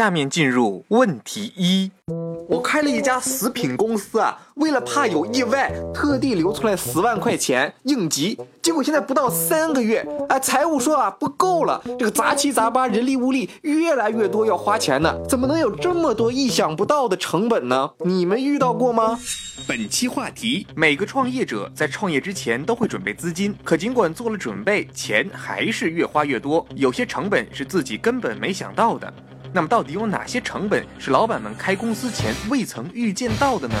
下面进入问题一。我开了一家食品公司啊，为了怕有意外，特地留出来十万块钱应急。结果现在不到三个月，哎，财务说啊不够了，这个杂七杂八人力物力越来越多要花钱呢，怎么能有这么多意想不到的成本呢？你们遇到过吗？本期话题：每个创业者在创业之前都会准备资金，可尽管做了准备，钱还是越花越多，有些成本是自己根本没想到的。那么，到底有哪些成本是老板们开公司前未曾预见到的呢？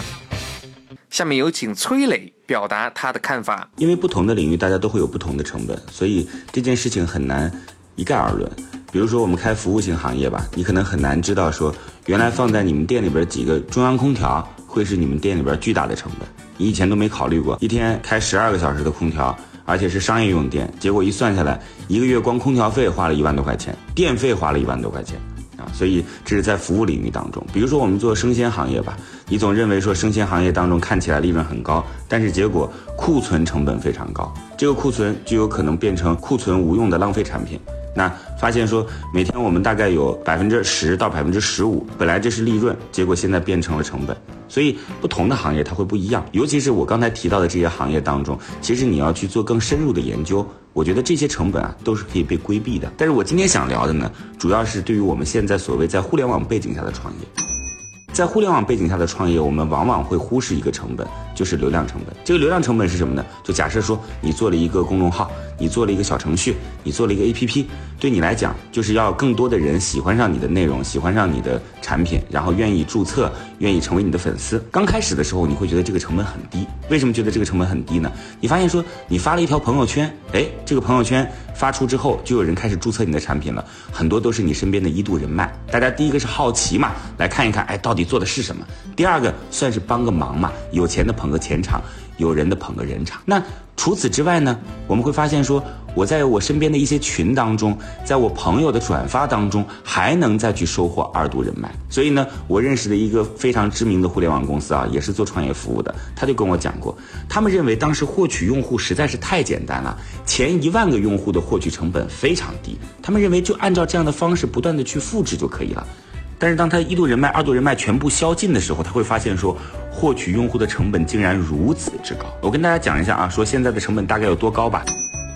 下面有请崔磊表达他的看法。因为不同的领域，大家都会有不同的成本，所以这件事情很难一概而论。比如说，我们开服务型行业吧，你可能很难知道说，原来放在你们店里边几个中央空调会是你们店里边巨大的成本。你以前都没考虑过，一天开十二个小时的空调，而且是商业用电，结果一算下来，一个月光空调费花了一万多块钱，电费花了一万多块钱。所以这是在服务领域当中，比如说我们做生鲜行业吧，你总认为说生鲜行业当中看起来利润很高，但是结果库存成本非常高，这个库存就有可能变成库存无用的浪费产品。那发现说每天我们大概有百分之十到百分之十五，本来这是利润，结果现在变成了成本。所以不同的行业它会不一样，尤其是我刚才提到的这些行业当中，其实你要去做更深入的研究，我觉得这些成本啊都是可以被规避的。但是我今天想聊的呢，主要是对于我们现在所谓在互联网背景下的创业。在互联网背景下的创业，我们往往会忽视一个成本，就是流量成本。这个流量成本是什么呢？就假设说你做了一个公众号，你做了一个小程序，你做了一个 APP，对你来讲，就是要更多的人喜欢上你的内容，喜欢上你的产品，然后愿意注册，愿意成为你的粉丝。刚开始的时候，你会觉得这个成本很低。为什么觉得这个成本很低呢？你发现说你发了一条朋友圈，哎，这个朋友圈发出之后，就有人开始注册你的产品了，很多都是你身边的一度人脉。大家第一个是好奇嘛，来看一看，哎，到底。做的是什么？第二个算是帮个忙嘛，有钱的朋捧个钱场，有人的捧个人场。那除此之外呢？我们会发现说，我在我身边的一些群当中，在我朋友的转发当中，还能再去收获二度人脉。所以呢，我认识的一个非常知名的互联网公司啊，也是做创业服务的，他就跟我讲过，他们认为当时获取用户实在是太简单了，前一万个用户的获取成本非常低，他们认为就按照这样的方式不断的去复制就可以了。但是当他一度人脉、二度人脉全部消尽的时候，他会发现说，获取用户的成本竟然如此之高。我跟大家讲一下啊，说现在的成本大概有多高吧？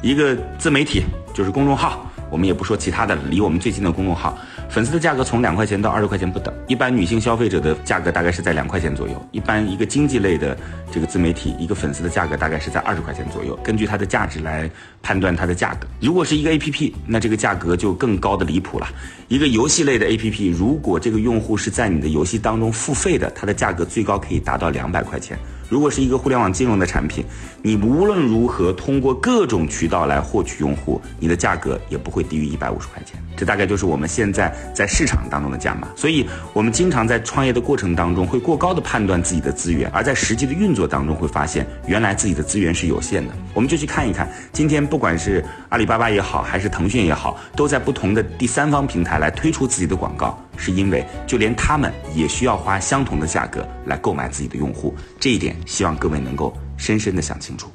一个自媒体就是公众号。我们也不说其他的，离我们最近的公众号，粉丝的价格从两块钱到二十块钱不等。一般女性消费者的价格大概是在两块钱左右。一般一个经济类的这个自媒体，一个粉丝的价格大概是在二十块钱左右。根据它的价值来判断它的价格。如果是一个 A P P，那这个价格就更高的离谱了。一个游戏类的 A P P，如果这个用户是在你的游戏当中付费的，它的价格最高可以达到两百块钱。如果是一个互联网金融的产品，你无论如何通过各种渠道来获取用户，你的价格也不会低于一百五十块钱。这大概就是我们现在在市场当中的价码。所以，我们经常在创业的过程当中会过高的判断自己的资源，而在实际的运作当中会发现，原来自己的资源是有限的。我们就去看一看，今天不管是阿里巴巴也好，还是腾讯也好，都在不同的第三方平台来推出自己的广告。是因为就连他们也需要花相同的价格来购买自己的用户，这一点希望各位能够深深的想清楚。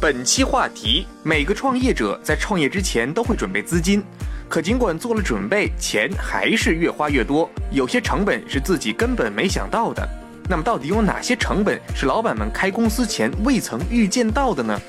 本期话题：每个创业者在创业之前都会准备资金，可尽管做了准备，钱还是越花越多，有些成本是自己根本没想到的。那么到底有哪些成本是老板们开公司前未曾预见到的呢？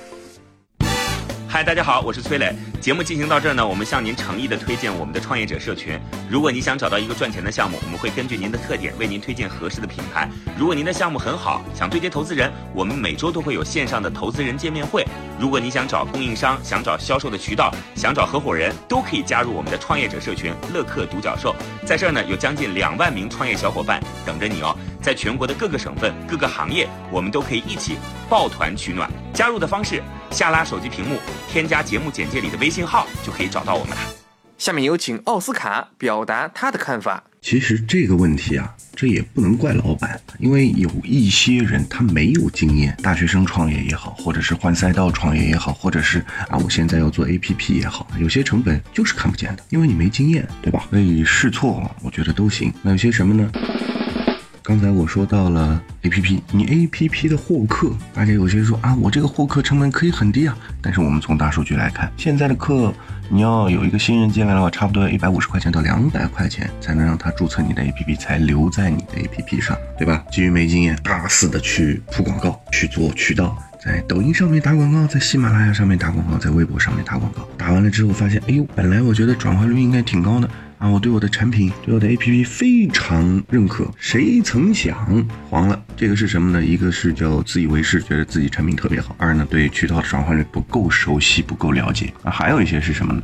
嗨，大家好，我是崔磊。节目进行到这儿呢，我们向您诚意的推荐我们的创业者社群。如果你想找到一个赚钱的项目，我们会根据您的特点为您推荐合适的品牌。如果您的项目很好，想对接投资人，我们每周都会有线上的投资人见面会。如果你想找供应商，想找销售的渠道，想找合伙人，都可以加入我们的创业者社群乐客独角兽。在这儿呢，有将近两万名创业小伙伴等着你哦。在全国的各个省份、各个行业，我们都可以一起抱团取暖。加入的方式：下拉手机屏幕，添加节目简介里的微信号，就可以找到我们了。下面有请奥斯卡表达他的看法。其实这个问题啊，这也不能怪老板，因为有一些人他没有经验，大学生创业也好，或者是换赛道创业也好，或者是啊我现在要做 APP 也好，有些成本就是看不见的，因为你没经验，对吧？所以试错我觉得都行。那有些什么呢？刚才我说到了 A P P，你 A P P 的获客，大家有些人说啊，我这个获客成本可以很低啊。但是我们从大数据来看，现在的课你要有一个新人进来的话，差不多要一百五十块钱到两百块钱才能让他注册你的 A P P，才留在你的 A P P 上，对吧？基于没经验，大肆的去铺广告，去做渠道，在抖音上面打广告，在喜马拉雅上面打广告，在微博上面打广告，打完了之后发现，哎呦，本来我觉得转化率应该挺高的。啊，我对我的产品，对我的 APP 非常认可，谁曾想黄了？这个是什么呢？一个是叫自以为是，觉得自己产品特别好；二呢，对渠道的转化率不够熟悉，不够了解。啊，还有一些是什么呢？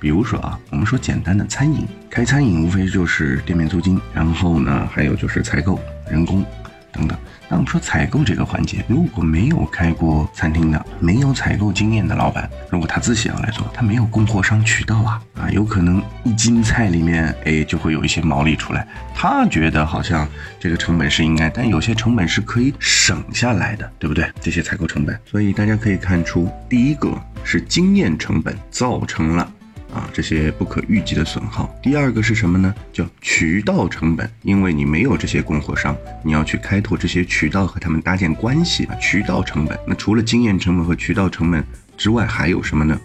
比如说啊，我们说简单的餐饮，开餐饮无非就是店面租金，然后呢，还有就是采购、人工等等。那我们说采购这个环节，如果没有开过餐厅的、没有采购经验的老板，如果他自己要来做，他没有供货商渠道啊啊，有可能一斤菜里面哎就会有一些毛利出来，他觉得好像这个成本是应该，但有些成本是可以省下来的，对不对？这些采购成本，所以大家可以看出，第一个是经验成本造成了。啊，这些不可预计的损耗。第二个是什么呢？叫渠道成本，因为你没有这些供货商，你要去开拓这些渠道和他们搭建关系。渠道成本，那除了经验成本和渠道成本之外，还有什么呢？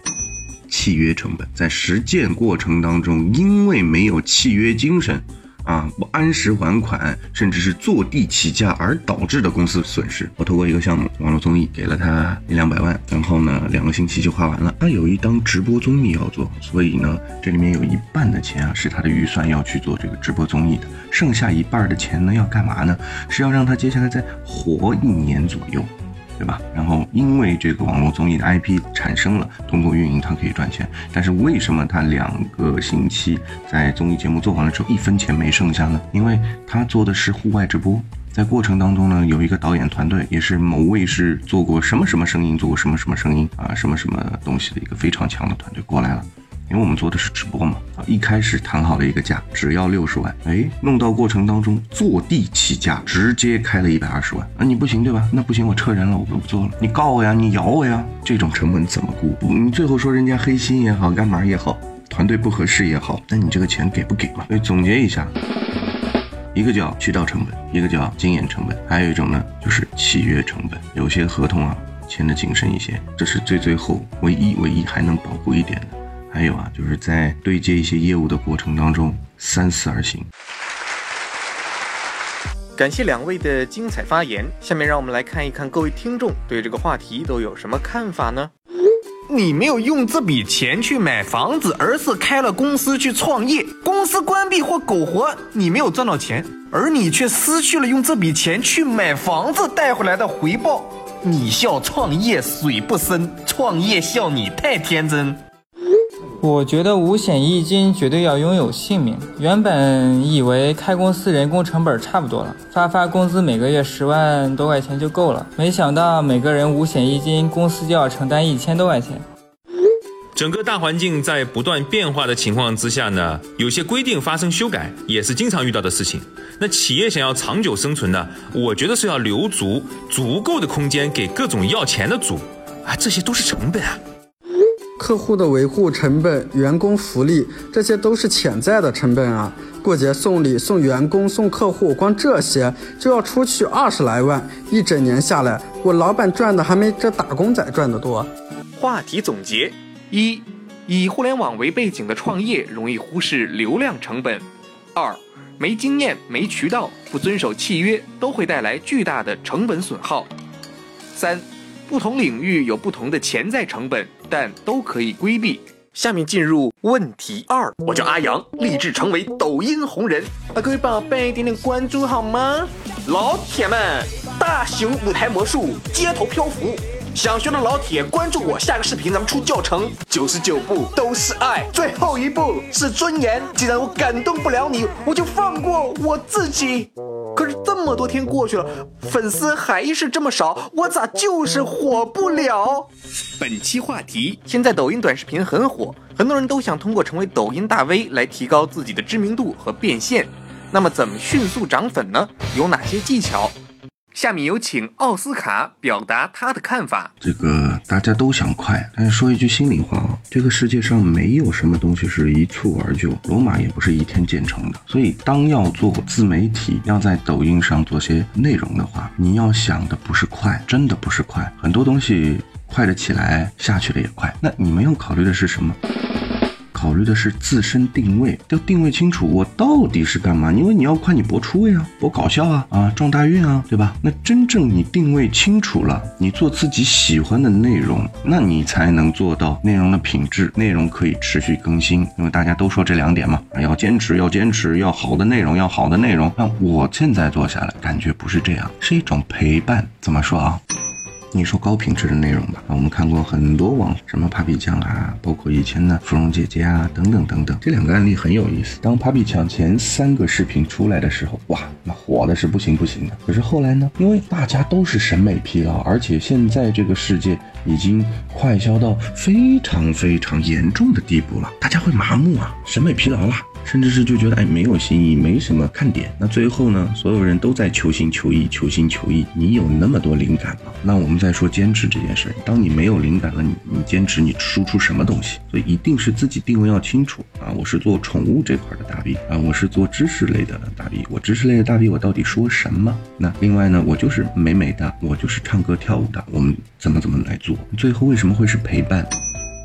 契约成本，在实践过程当中，因为没有契约精神。啊，不按时还款，甚至是坐地起价而导致的公司损失。我透过一个项目，网络综艺给了他一两百万，然后呢，两个星期就花完了。他有一档直播综艺要做，所以呢，这里面有一半的钱啊是他的预算要去做这个直播综艺的，剩下一半的钱呢要干嘛呢？是要让他接下来再活一年左右。对吧？然后因为这个网络综艺的 IP 产生了，通过运营它可以赚钱。但是为什么他两个星期在综艺节目做完了之后一分钱没剩下呢？因为他做的是户外直播，在过程当中呢，有一个导演团队，也是某卫视做过什么什么声音，做过什么什么声音啊，什么什么东西的一个非常强的团队过来了。因为我们做的是直播嘛，啊，一开始谈好了一个价，只要六十万，哎，弄到过程当中坐地起价，直接开了一百二十万，啊，你不行对吧？那不行，我撤人了，我不做了，你告我呀，你咬我呀，这种成本怎么估？你最后说人家黑心也好，干嘛也好，团队不合适也好，那你这个钱给不给嘛？所以总结一下，一个叫渠道成本，一个叫经验成本，还有一种呢就是契约成本，有些合同啊签的谨慎一些，这是最最后唯一唯一还能保护一点的。还有啊，就是在对接一些业务的过程当中，三思而行。感谢两位的精彩发言。下面让我们来看一看各位听众对这个话题都有什么看法呢？你没有用这笔钱去买房子，而是开了公司去创业，公司关闭或苟活，你没有赚到钱，而你却失去了用这笔钱去买房子带回来的回报。你笑创业水不深，创业笑你太天真。我觉得五险一金绝对要拥有姓名。原本以为开公司人工成本差不多了，发发工资每个月十万多块钱就够了，没想到每个人五险一金，公司就要承担一千多块钱。整个大环境在不断变化的情况之下呢，有些规定发生修改也是经常遇到的事情。那企业想要长久生存呢，我觉得是要留足足够的空间给各种要钱的主啊，这些都是成本啊。客户的维护成本、员工福利，这些都是潜在的成本啊！过节送礼、送员工、送客户，光这些就要出去二十来万，一整年下来，我老板赚的还没这打工仔赚的多。话题总结：一、以互联网为背景的创业容易忽视流量成本；二、没经验、没渠道、不遵守契约，都会带来巨大的成本损耗；三。不同领域有不同的潜在成本，但都可以规避。下面进入问题二，我叫阿阳，立志成为抖音红人。啊，各位宝贝，点点关注好吗？老铁们，大型舞台魔术，街头漂浮。想学的老铁关注我，下个视频咱们出教程，九十九步都是爱，最后一步是尊严。既然我感动不了你，我就放过我自己。这。么多天过去了，粉丝还是这么少，我咋就是火不了？本期话题：现在抖音短视频很火，很多人都想通过成为抖音大 V 来提高自己的知名度和变现。那么怎么迅速涨粉呢？有哪些技巧？下面有请奥斯卡表达他的看法。这个大家都想快，但是说一句心里话啊，这个世界上没有什么东西是一蹴而就，罗马也不是一天建成的。所以，当要做自媒体，要在抖音上做些内容的话，你要想的不是快，真的不是快。很多东西快的起来，下去的也快。那你们要考虑的是什么？考虑的是自身定位，要定位清楚，我到底是干嘛？因为你要快，你博出位啊，博搞笑啊，啊，撞大运啊，对吧？那真正你定位清楚了，你做自己喜欢的内容，那你才能做到内容的品质，内容可以持续更新。因为大家都说这两点嘛，要坚持，要坚持，要好的内容，要好的内容。那我现在做下来，感觉不是这样，是一种陪伴。怎么说啊？你说高品质的内容吧，我们看过很多网什么 Papi 酱啊，包括以前的芙蓉姐姐啊，等等等等。这两个案例很有意思。当 Papi 酱前三个视频出来的时候，哇，那火的是不行不行的。可是后来呢，因为大家都是审美疲劳，而且现在这个世界已经快消到非常非常严重的地步了，大家会麻木啊，审美疲劳了。甚至是就觉得哎没有新意，没什么看点。那最后呢，所有人都在求新求异，求新求异。你有那么多灵感吗？那我们再说坚持这件事。当你没有灵感了，你你坚持你输出什么东西？所以一定是自己定位要清楚！我是做宠物这块的大 V 啊，我是做知识类的大 V。我知识类的大 V，我到底说什么？那另外呢，我就是美美的，我就是唱歌跳舞的。我们怎么怎么来做？最后为什么会是陪伴？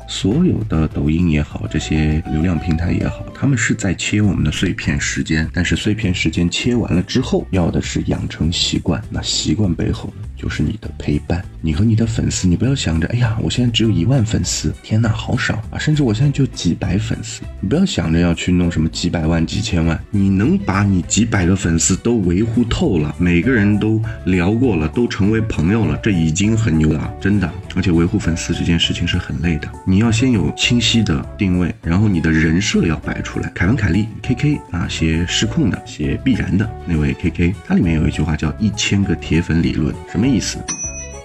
所有的抖音也好，这些流量平台也好，他们是在切我们的碎片时间。但是碎片时间切完了之后，要的是养成习惯。那习惯背后，就是你的陪伴。你和你的粉丝，你不要想着，哎呀，我现在只有一万粉丝，天哪，好少啊！甚至我现在就几百粉丝，你不要想着要去弄什么几百万、几千万。你能把你几百个粉丝都维护透了，每个人都聊过了，都成为朋友了，这已经很牛了，真的。而且维护粉丝这件事情是很累的，你要先有清晰的定位，然后你的人设要摆出来。凯文·凯利 （K.K.） 啊，写失控的，写必然的那位 K.K.，它里面有一句话叫“一千个铁粉理论”，什么意思？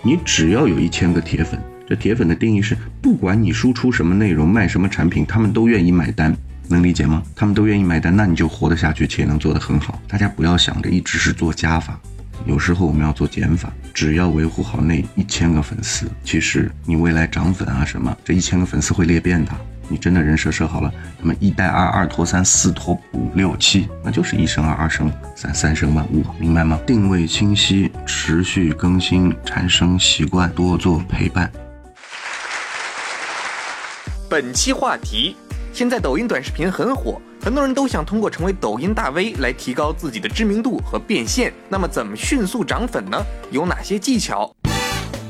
你只要有一千个铁粉，这铁粉的定义是，不管你输出什么内容，卖什么产品，他们都愿意买单，能理解吗？他们都愿意买单，那你就活得下去，且能做得很好。大家不要想着一直是做加法。有时候我们要做减法，只要维护好那一千个粉丝，其实你未来涨粉啊什么，这一千个粉丝会裂变的。你真的人设设好了，那么一带二，二拖三，四拖五，六七，那就是一生二，二生三，三生万物，明白吗？定位清晰，持续更新，产生习惯，多做陪伴。本期话题：现在抖音短视频很火。很多人都想通过成为抖音大 V 来提高自己的知名度和变现，那么怎么迅速涨粉呢？有哪些技巧？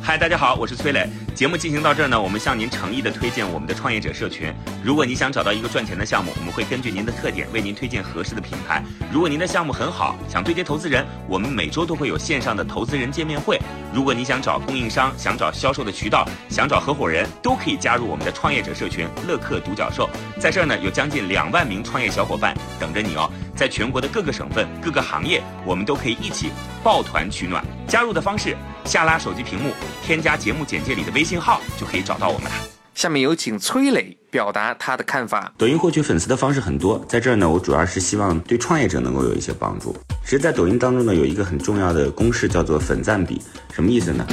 嗨，大家好，我是崔磊。节目进行到这儿呢，我们向您诚意的推荐我们的创业者社群。如果您想找到一个赚钱的项目，我们会根据您的特点为您推荐合适的品牌。如果您的项目很好，想对接投资人，我们每周都会有线上的投资人见面会。如果你想找供应商，想找销售的渠道，想找合伙人，都可以加入我们的创业者社群乐客独角兽。在这儿呢，有将近两万名创业小伙伴等着你哦。在全国的各个省份、各个行业，我们都可以一起抱团取暖。加入的方式，下拉手机屏幕，添加节目简介里的微信号，就可以找到我们了。下面有请崔磊表达他的看法。抖音获取粉丝的方式很多，在这儿呢，我主要是希望对创业者能够有一些帮助。其实，在抖音当中呢，有一个很重要的公式，叫做粉赞比。什么意思呢？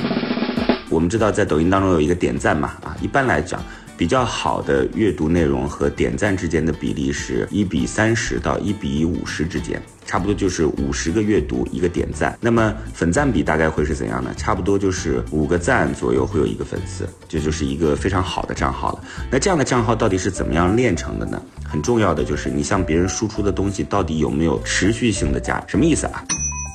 我们知道，在抖音当中有一个点赞嘛，啊，一般来讲。比较好的阅读内容和点赞之间的比例是一比三十到一比五十之间，差不多就是五十个阅读一个点赞。那么粉赞比大概会是怎样呢？差不多就是五个赞左右会有一个粉丝，这就是一个非常好的账号了。那这样的账号到底是怎么样练成的呢？很重要的就是你向别人输出的东西到底有没有持续性的价值？什么意思啊？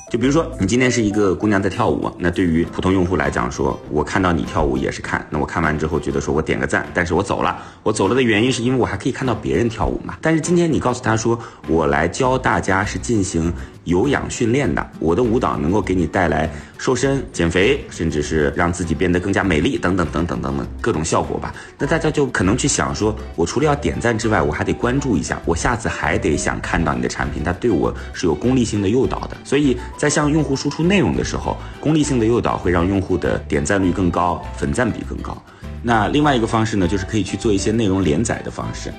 就比如说，你今天是一个姑娘在跳舞，那对于普通用户来讲，说我看到你跳舞也是看，那我看完之后觉得说我点个赞，但是我走了，我走了的原因是因为我还可以看到别人跳舞嘛。但是今天你告诉他说，我来教大家是进行。有氧训练的，我的舞蹈能够给你带来瘦身、减肥，甚至是让自己变得更加美丽，等等等等等等各种效果吧。那大家就可能去想说，我除了要点赞之外，我还得关注一下，我下次还得想看到你的产品，它对我是有功利性的诱导的。所以在向用户输出内容的时候，功利性的诱导会让用户的点赞率更高，粉赞比更高。那另外一个方式呢，就是可以去做一些内容连载的方式。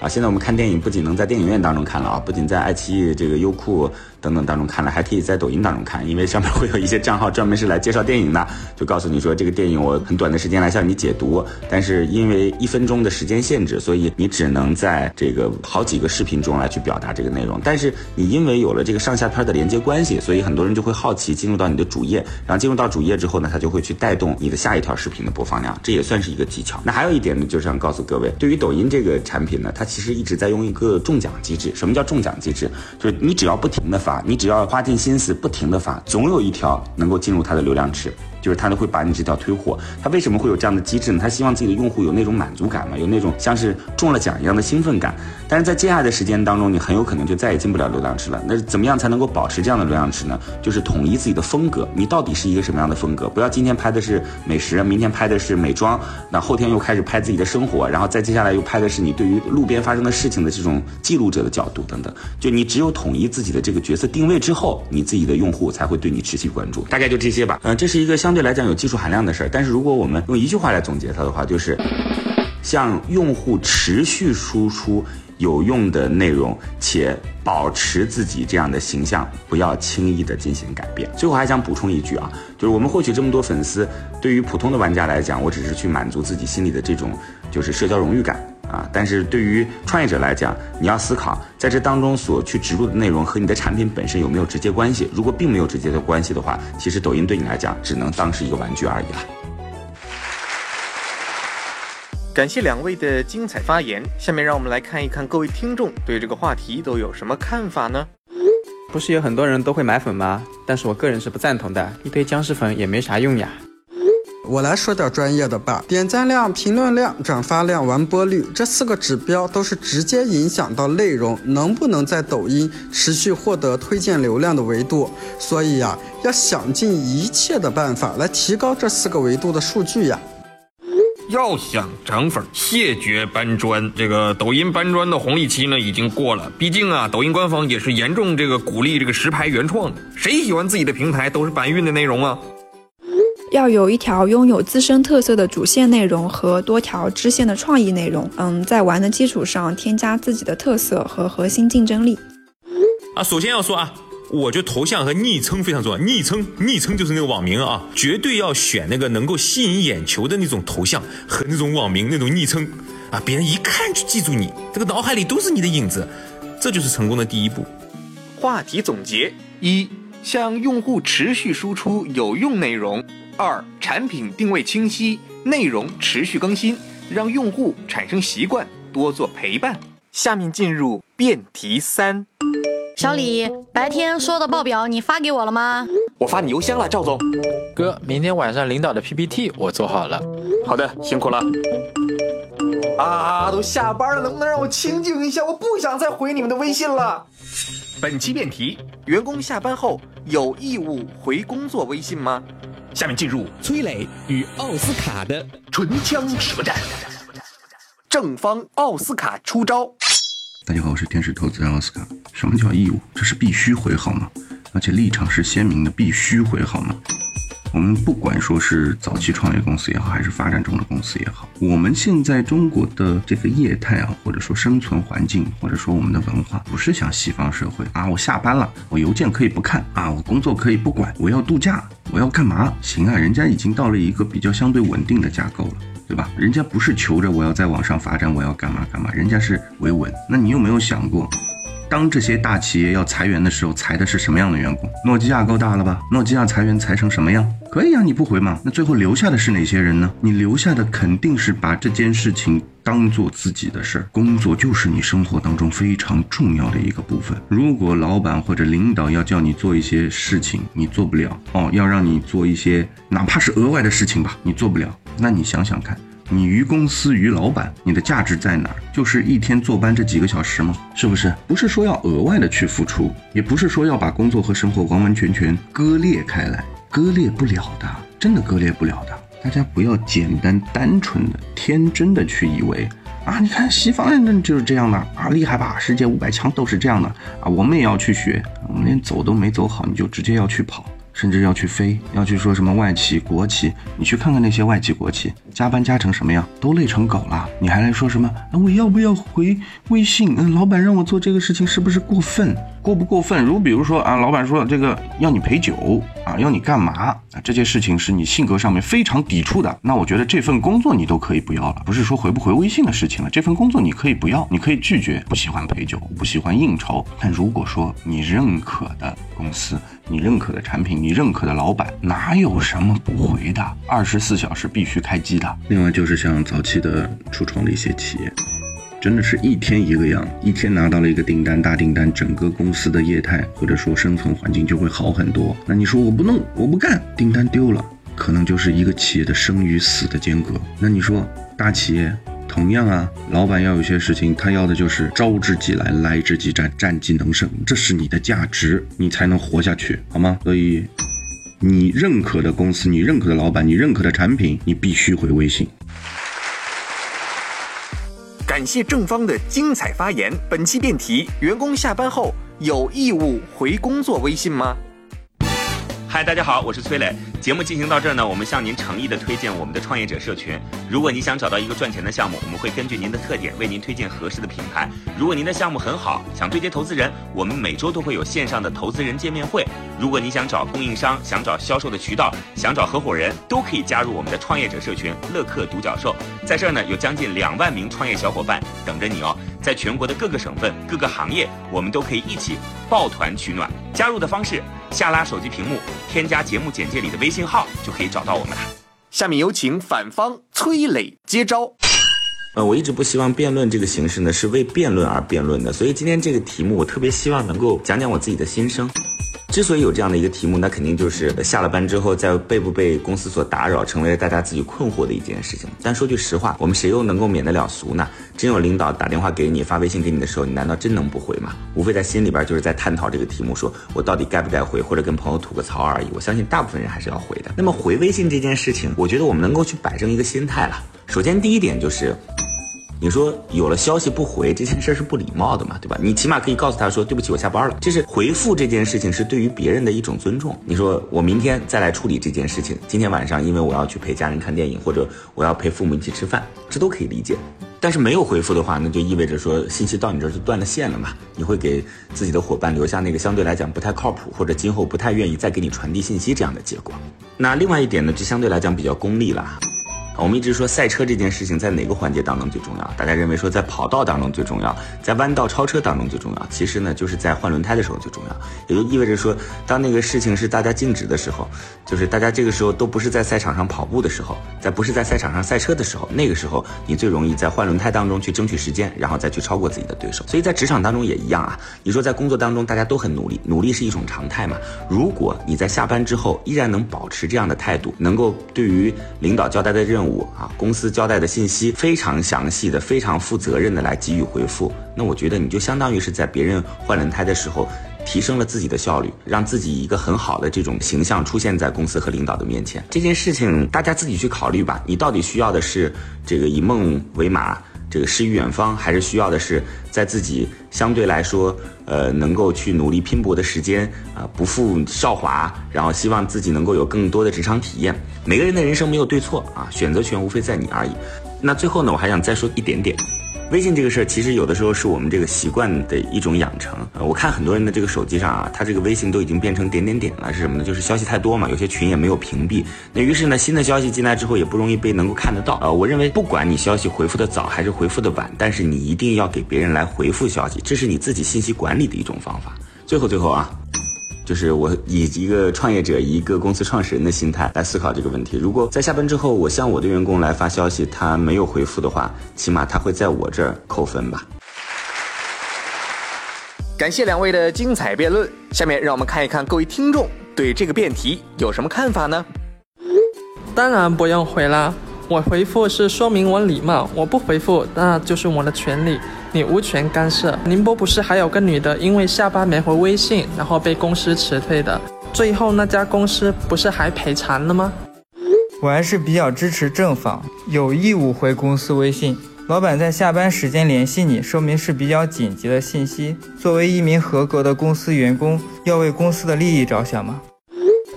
啊，现在我们看电影不仅能在电影院当中看了啊，不仅在爱奇艺这个优酷。等等当中看了，还可以在抖音当中看，因为上面会有一些账号专门是来介绍电影的，就告诉你说这个电影我很短的时间来向你解读，但是因为一分钟的时间限制，所以你只能在这个好几个视频中来去表达这个内容。但是你因为有了这个上下片的连接关系，所以很多人就会好奇进入到你的主页，然后进入到主页之后呢，它就会去带动你的下一条视频的播放量，这也算是一个技巧。那还有一点呢，就是想告诉各位，对于抖音这个产品呢，它其实一直在用一个中奖机制。什么叫中奖机制？就是你只要不停的发，你只要花。尽心思不停的发，总有一条能够进入他的流量池。就是他都会把你这条推货，他为什么会有这样的机制呢？他希望自己的用户有那种满足感嘛，有那种像是中了奖一样的兴奋感。但是在接下来的时间当中，你很有可能就再也进不了流量池了。那怎么样才能够保持这样的流量池呢？就是统一自己的风格，你到底是一个什么样的风格？不要今天拍的是美食，明天拍的是美妆，那后天又开始拍自己的生活，然后再接下来又拍的是你对于路边发生的事情的这种记录者的角度等等。就你只有统一自己的这个角色定位之后，你自己的用户才会对你持续关注。大概就这些吧。嗯，这是一个像相对来讲有技术含。量的事儿，但是如果我们用一句话来总结它的话，就是向用户持续输出有用的内容，且保持自己这样的形象，不要轻易的进行改变。最后还想补充一句啊，就是我们获取这么多粉丝，对于普通的玩家来讲，我只是去满足自己心里的这种就是社交荣誉感啊。但是对于创业者来讲，你要思考在这当中所去植入的内容和你的产品本身有没有直接关系。如果并没有直接的关系的话，其实抖音对你来讲只能当是一个玩具而已了。感谢两位的精彩发言。下面让我们来看一看各位听众对这个话题都有什么看法呢？不是有很多人都会买粉吗？但是我个人是不赞同的，一堆僵尸粉也没啥用呀。我来说点专业的吧，点赞量、评论量、转发量、完播率这四个指标都是直接影响到内容能不能在抖音持续获得推荐流量的维度。所以呀，要想尽一切的办法来提高这四个维度的数据呀。要想涨粉，谢绝搬砖。这个抖音搬砖的红利期呢已经过了。毕竟啊，抖音官方也是严重这个鼓励这个实拍原创的。谁喜欢自己的平台都是搬运的内容啊？要有一条拥有自身特色的主线内容和多条支线的创意内容。嗯，在玩的基础上添加自己的特色和核心竞争力。啊，首先要说啊。我觉得头像和昵称非常重要，昵称昵称就是那个网名啊，绝对要选那个能够吸引眼球的那种头像和那种网名那种昵称啊，别人一看就记住你，这个脑海里都是你的影子，这就是成功的第一步。话题总结：一、向用户持续输出有用内容；二、产品定位清晰，内容持续更新，让用户产生习惯，多做陪伴。下面进入辩题三。小李，白天说的报表你发给我了吗？我发你邮箱了，赵总。哥，明天晚上领导的 PPT 我做好了。好的，辛苦了。啊，都下班了，能不能让我清静一下？我不想再回你们的微信了。本期辩题：员工下班后有义务回工作微信吗？下面进入崔磊与奥斯卡的唇枪舌战。正方奥斯卡出招。大家好，我是天使投资人奥斯卡。什么叫义务？这是必须回好吗？而且立场是鲜明的，必须回好吗？我们不管说是早期创业公司也好，还是发展中的公司也好，我们现在中国的这个业态啊，或者说生存环境，或者说我们的文化，不是像西方社会啊，我下班了，我邮件可以不看啊，我工作可以不管，我要度假，我要干嘛？行啊，人家已经到了一个比较相对稳定的架构了。对吧？人家不是求着我要在网上发展，我要干嘛干嘛，人家是维稳。那你有没有想过，当这些大企业要裁员的时候，裁的是什么样的员工？诺基亚够大了吧？诺基亚裁员裁成什么样？可以啊，你不回吗？那最后留下的是哪些人呢？你留下的肯定是把这件事情当做自己的事儿，工作就是你生活当中非常重要的一个部分。如果老板或者领导要叫你做一些事情，你做不了哦，要让你做一些哪怕是额外的事情吧，你做不了。那你想想看，你于公司于老板，你的价值在哪儿？就是一天坐班这几个小时吗？是不是？不是说要额外的去付出，也不是说要把工作和生活完完全全割裂开来，割裂不了的，真的割裂不了的。大家不要简单单纯的、天真的去以为啊，你看西方人就是这样的啊，厉害吧？世界五百强都是这样的啊，我们也要去学，我们连走都没走好，你就直接要去跑。甚至要去飞，要去说什么外企、国企，你去看看那些外企、国企，加班加成什么样，都累成狗了。你还来说什么？那我要不要回微信？嗯，老板让我做这个事情是不是过分？过不过分？如比如说啊，老板说这个要你陪酒啊，要你干嘛啊？这件事情是你性格上面非常抵触的，那我觉得这份工作你都可以不要了。不是说回不回微信的事情了，这份工作你可以不要，你可以拒绝。不喜欢陪酒，不喜欢应酬。但如果说你认可的公司，你认可的产品，你认可的老板，哪有什么不回的？二十四小时必须开机的。另外就是像早期的初创的一些企业，真的是一天一个样，一天拿到了一个订单大订单，整个公司的业态或者说生存环境就会好很多。那你说我不弄，我不干，订单丢了，可能就是一个企业的生与死的间隔。那你说大企业？同样啊，老板要有些事情，他要的就是招之即来，来之即战，战即能胜，这是你的价值，你才能活下去，好吗？所以，你认可的公司，你认可的老板，你认可的产品，你必须回微信。感谢正方的精彩发言。本期辩题：员工下班后有义务回工作微信吗？嗨，大家好，我是崔磊。节目进行到这儿呢，我们向您诚意的推荐我们的创业者社群。如果你想找到一个赚钱的项目，我们会根据您的特点为您推荐合适的品牌。如果您的项目很好，想对接投资人，我们每周都会有线上的投资人见面会。如果你想找供应商，想找销售的渠道，想找合伙人，都可以加入我们的创业者社群乐客独角兽。在这儿呢，有将近两万名创业小伙伴等着你哦。在全国的各个省份、各个行业，我们都可以一起抱团取暖。加入的方式：下拉手机屏幕，添加节目简介里的微信号，就可以找到我们了。下面有请反方崔磊接招。呃，我一直不希望辩论这个形式呢是为辩论而辩论的，所以今天这个题目我特别希望能够讲讲我自己的心声。之所以有这样的一个题目，那肯定就是下了班之后，在被不被公司所打扰，成为了大家自己困惑的一件事情。但说句实话，我们谁又能够免得了俗呢？真有领导打电话给你，发微信给你的时候，你难道真能不回吗？无非在心里边就是在探讨这个题目，说我到底该不该回，或者跟朋友吐个槽而已。我相信大部分人还是要回的。那么回微信这件事情，我觉得我们能够去摆正一个心态了。首先第一点就是。你说有了消息不回这件事是不礼貌的嘛，对吧？你起码可以告诉他说对不起，我下班了。这是回复这件事情是对于别人的一种尊重。你说我明天再来处理这件事情，今天晚上因为我要去陪家人看电影，或者我要陪父母一起吃饭，这都可以理解。但是没有回复的话，那就意味着说信息到你这儿就断了线了嘛。你会给自己的伙伴留下那个相对来讲不太靠谱，或者今后不太愿意再给你传递信息这样的结果。那另外一点呢，就相对来讲比较功利了。我们一直说赛车这件事情在哪个环节当中最重要？大家认为说在跑道当中最重要，在弯道超车当中最重要。其实呢，就是在换轮胎的时候最重要。也就意味着说，当那个事情是大家静止的时候，就是大家这个时候都不是在赛场上跑步的时候，在不是在赛场上赛车的时候，那个时候你最容易在换轮胎当中去争取时间，然后再去超过自己的对手。所以在职场当中也一样啊。你说在工作当中大家都很努力，努力是一种常态嘛？如果你在下班之后依然能保持这样的态度，能够对于领导交代的任务。啊，公司交代的信息非常详细的、非常负责任的来给予回复，那我觉得你就相当于是在别人换轮胎的时候，提升了自己的效率，让自己一个很好的这种形象出现在公司和领导的面前。这件事情大家自己去考虑吧，你到底需要的是这个以梦为马，这个诗与远方，还是需要的是在自己相对来说。呃，能够去努力拼搏的时间啊，不负韶华，然后希望自己能够有更多的职场体验。每个人的人生没有对错啊，选择权无非在你而已。那最后呢，我还想再说一点点。微信这个事儿，其实有的时候是我们这个习惯的一种养成。呃，我看很多人的这个手机上啊，他这个微信都已经变成点点点了，是什么呢？就是消息太多嘛，有些群也没有屏蔽。那于是呢，新的消息进来之后也不容易被能够看得到。呃，我认为不管你消息回复的早还是回复的晚，但是你一定要给别人来回复消息，这是你自己信息管理的一种方法。最后最后啊。就是我以一个创业者、一个公司创始人的心态来思考这个问题。如果在下班之后，我向我的员工来发消息，他没有回复的话，起码他会在我这儿扣分吧。感谢两位的精彩辩论。下面让我们看一看各位听众对这个辩题有什么看法呢？当然不用回啦。我回复是说明我礼貌，我不回复那就是我的权利，你无权干涉。宁波不是还有个女的，因为下班没回微信，然后被公司辞退的，最后那家公司不是还赔偿了吗？我还是比较支持正方，有义务回公司微信。老板在下班时间联系你，说明是比较紧急的信息。作为一名合格的公司员工，要为公司的利益着想吗？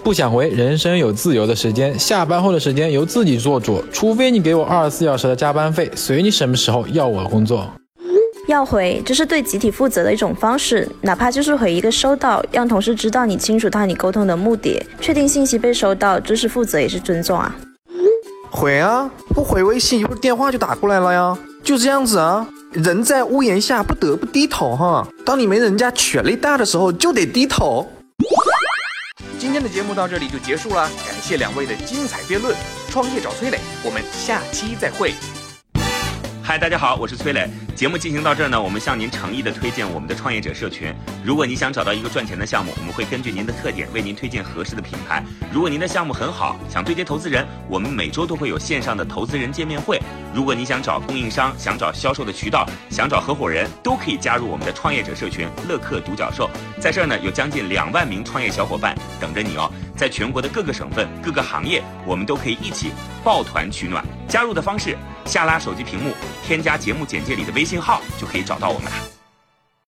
不想回，人生有自由的时间，下班后的时间由自己做主，除非你给我二十四小时的加班费，随你什么时候要我工作。要回，这是对集体负责的一种方式，哪怕就是回一个收到，让同事知道你清楚他你沟通的目的，确定信息被收到，这是负责也是尊重啊。回啊，不回微信一会儿电话就打过来了呀，就这样子啊。人在屋檐下不得不低头哈，当你没人家权力大的时候就得低头。今天的节目到这里就结束了，感谢两位的精彩辩论。创业找崔磊，我们下期再会。嗨，大家好，我是崔磊。节目进行到这儿呢，我们向您诚意的推荐我们的创业者社群。如果你想找到一个赚钱的项目，我们会根据您的特点为您推荐合适的品牌。如果您的项目很好，想对接投资人，我们每周都会有线上的投资人见面会。如果你想找供应商，想找销售的渠道，想找合伙人，都可以加入我们的创业者社群乐客独角兽。在这儿呢，有将近两万名创业小伙伴等着你哦。在全国的各个省份、各个行业，我们都可以一起抱团取暖。加入的方式，下拉手机屏幕，添加节目简介里的微信号，就可以找到我们了。